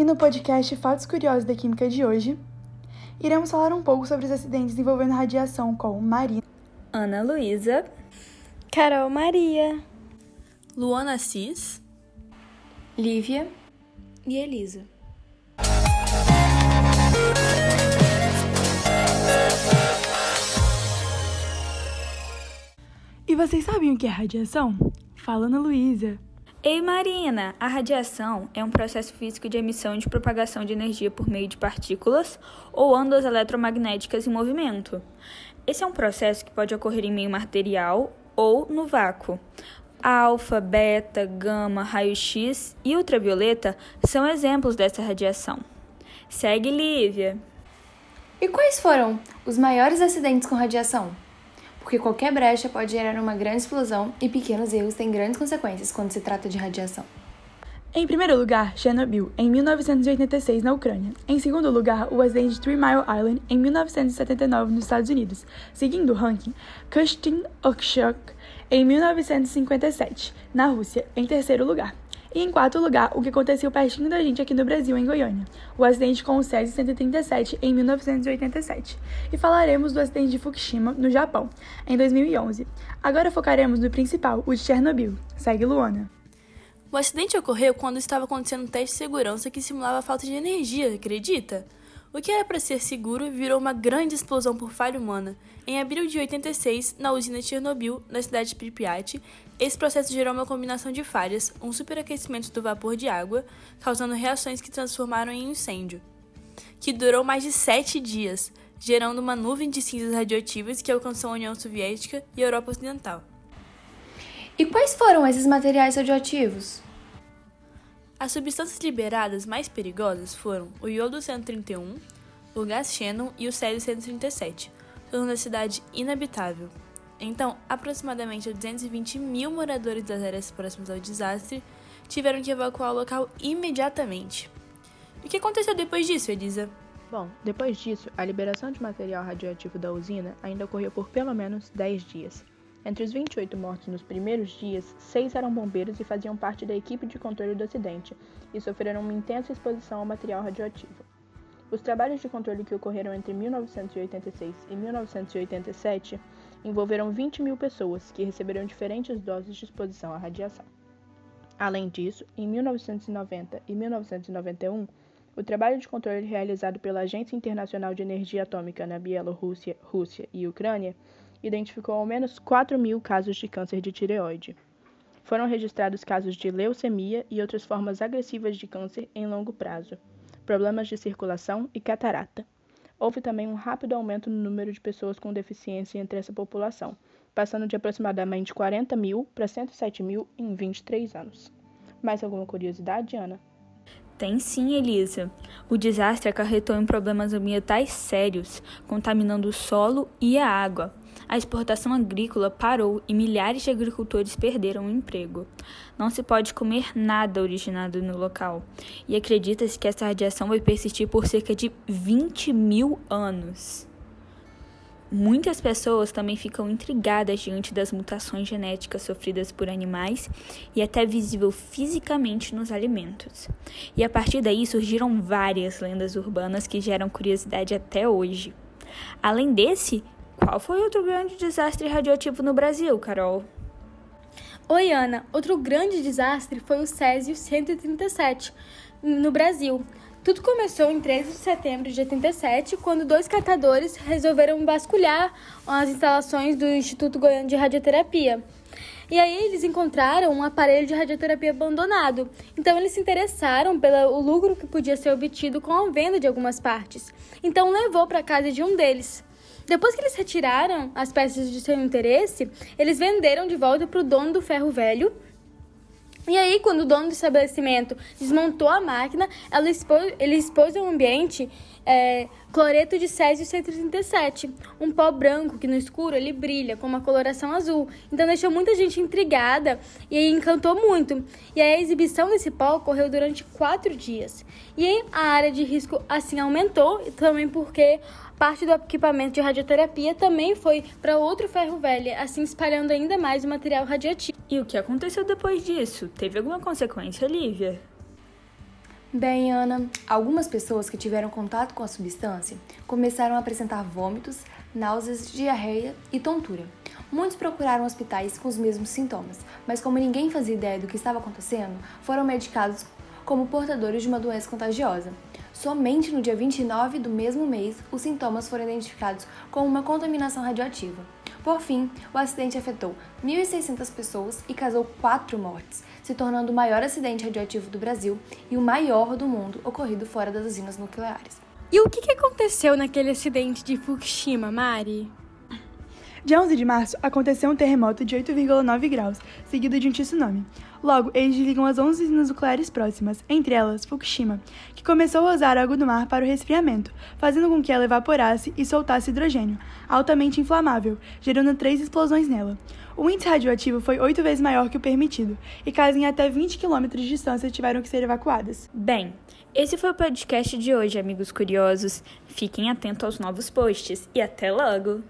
E no podcast Fatos Curiosos da Química de hoje, iremos falar um pouco sobre os acidentes envolvendo radiação com Marina, Ana Luísa, Carol Maria, Luana Cis, Lívia e Elisa. E vocês sabem o que é radiação? Fala, Ana Luísa. Ei Marina, a radiação é um processo físico de emissão e de propagação de energia por meio de partículas ou ondas eletromagnéticas em movimento. Esse é um processo que pode ocorrer em meio material ou no vácuo. Alfa, beta, gama, raio-x e ultravioleta são exemplos dessa radiação. Segue, Lívia. E quais foram os maiores acidentes com radiação? Porque qualquer brecha pode gerar uma grande explosão e pequenos erros têm grandes consequências quando se trata de radiação. Em primeiro lugar, Chernobyl, em 1986, na Ucrânia. Em segundo lugar, o acidente de Three Mile Island, em 1979, nos Estados Unidos. Seguindo o ranking, Kustin Okshok, em 1957, na Rússia, em terceiro lugar. E em quarto lugar, o que aconteceu pertinho da gente aqui no Brasil, em Goiânia, o acidente com o Césio 137 em 1987. E falaremos do acidente de Fukushima, no Japão, em 2011. Agora focaremos no principal, o de Chernobyl. Segue Luana. O acidente ocorreu quando estava acontecendo um teste de segurança que simulava falta de energia, acredita? O que era para ser seguro virou uma grande explosão por falha humana. Em abril de 86, na usina Chernobyl, na cidade de Pripyat, esse processo gerou uma combinação de falhas, um superaquecimento do vapor de água, causando reações que transformaram em incêndio, que durou mais de sete dias, gerando uma nuvem de cinzas radioativas que alcançou a União Soviética e a Europa Ocidental. E quais foram esses materiais radioativos? As substâncias liberadas mais perigosas foram o iodo 131, o gás xenon e o célio 137, tornando a cidade inabitável. Então, aproximadamente 220 mil moradores das áreas próximas ao desastre tiveram que evacuar o local imediatamente. O que aconteceu depois disso, Elisa? Bom, depois disso, a liberação de material radioativo da usina ainda ocorreu por pelo menos 10 dias. Entre os 28 mortos nos primeiros dias, seis eram bombeiros e faziam parte da equipe de controle do acidente e sofreram uma intensa exposição ao material radioativo. Os trabalhos de controle que ocorreram entre 1986 e 1987 envolveram 20 mil pessoas que receberam diferentes doses de exposição à radiação. Além disso, em 1990 e 1991, o trabalho de controle realizado pela Agência Internacional de Energia Atômica na Bielorrússia, Rússia e Ucrânia identificou ao menos 4 mil casos de câncer de tireoide. Foram registrados casos de leucemia e outras formas agressivas de câncer em longo prazo, problemas de circulação e catarata. Houve também um rápido aumento no número de pessoas com deficiência entre essa população, passando de aproximadamente 40 mil para 107 mil em 23 anos. Mais alguma curiosidade, Ana? Tem sim, Elisa. O desastre acarretou em problemas ambientais sérios, contaminando o solo e a água. A exportação agrícola parou e milhares de agricultores perderam o emprego. Não se pode comer nada originado no local. E acredita-se que essa radiação vai persistir por cerca de 20 mil anos. Muitas pessoas também ficam intrigadas diante das mutações genéticas sofridas por animais e até visível fisicamente nos alimentos. E a partir daí surgiram várias lendas urbanas que geram curiosidade até hoje. Além desse, qual foi outro grande desastre radioativo no Brasil, Carol? Oi, Ana. Outro grande desastre foi o Césio 137 no Brasil. Tudo começou em 13 de setembro de 87, quando dois catadores resolveram vasculhar as instalações do Instituto Goiano de Radioterapia. E aí eles encontraram um aparelho de radioterapia abandonado. Então eles se interessaram pelo lucro que podia ser obtido com a venda de algumas partes. Então levou para casa de um deles. Depois que eles retiraram as peças de seu interesse, eles venderam de volta para o dono do ferro velho e aí, quando o dono do estabelecimento desmontou a máquina, expôs, ele expôs ao ambiente é, cloreto de césio 137, um pó branco que no escuro ele brilha com uma coloração azul. Então deixou muita gente intrigada e encantou muito. E a exibição desse pó ocorreu durante quatro dias. E a área de risco assim aumentou, também porque parte do equipamento de radioterapia também foi para outro ferro velho, assim espalhando ainda mais o material radioativo. E o que aconteceu depois disso? Teve alguma consequência, Lívia? Bem, Ana, algumas pessoas que tiveram contato com a substância começaram a apresentar vômitos, náuseas, diarreia e tontura. Muitos procuraram hospitais com os mesmos sintomas, mas como ninguém fazia ideia do que estava acontecendo, foram medicados como portadores de uma doença contagiosa. Somente no dia 29 do mesmo mês, os sintomas foram identificados como uma contaminação radioativa. Por fim, o acidente afetou 1.600 pessoas e causou quatro mortes, se tornando o maior acidente radioativo do Brasil e o maior do mundo ocorrido fora das usinas nucleares. E o que aconteceu naquele acidente de Fukushima, Mari? Dia 11 de março, aconteceu um terremoto de 8,9 graus, seguido de um tsunami. Logo, eles desligam as 11 usinas nucleares próximas, entre elas Fukushima, que começou a usar água do mar para o resfriamento, fazendo com que ela evaporasse e soltasse hidrogênio, altamente inflamável, gerando três explosões nela. O índice radioativo foi oito vezes maior que o permitido, e casas em até 20 km de distância tiveram que ser evacuadas. Bem, esse foi o podcast de hoje, amigos curiosos. Fiquem atentos aos novos posts e até logo!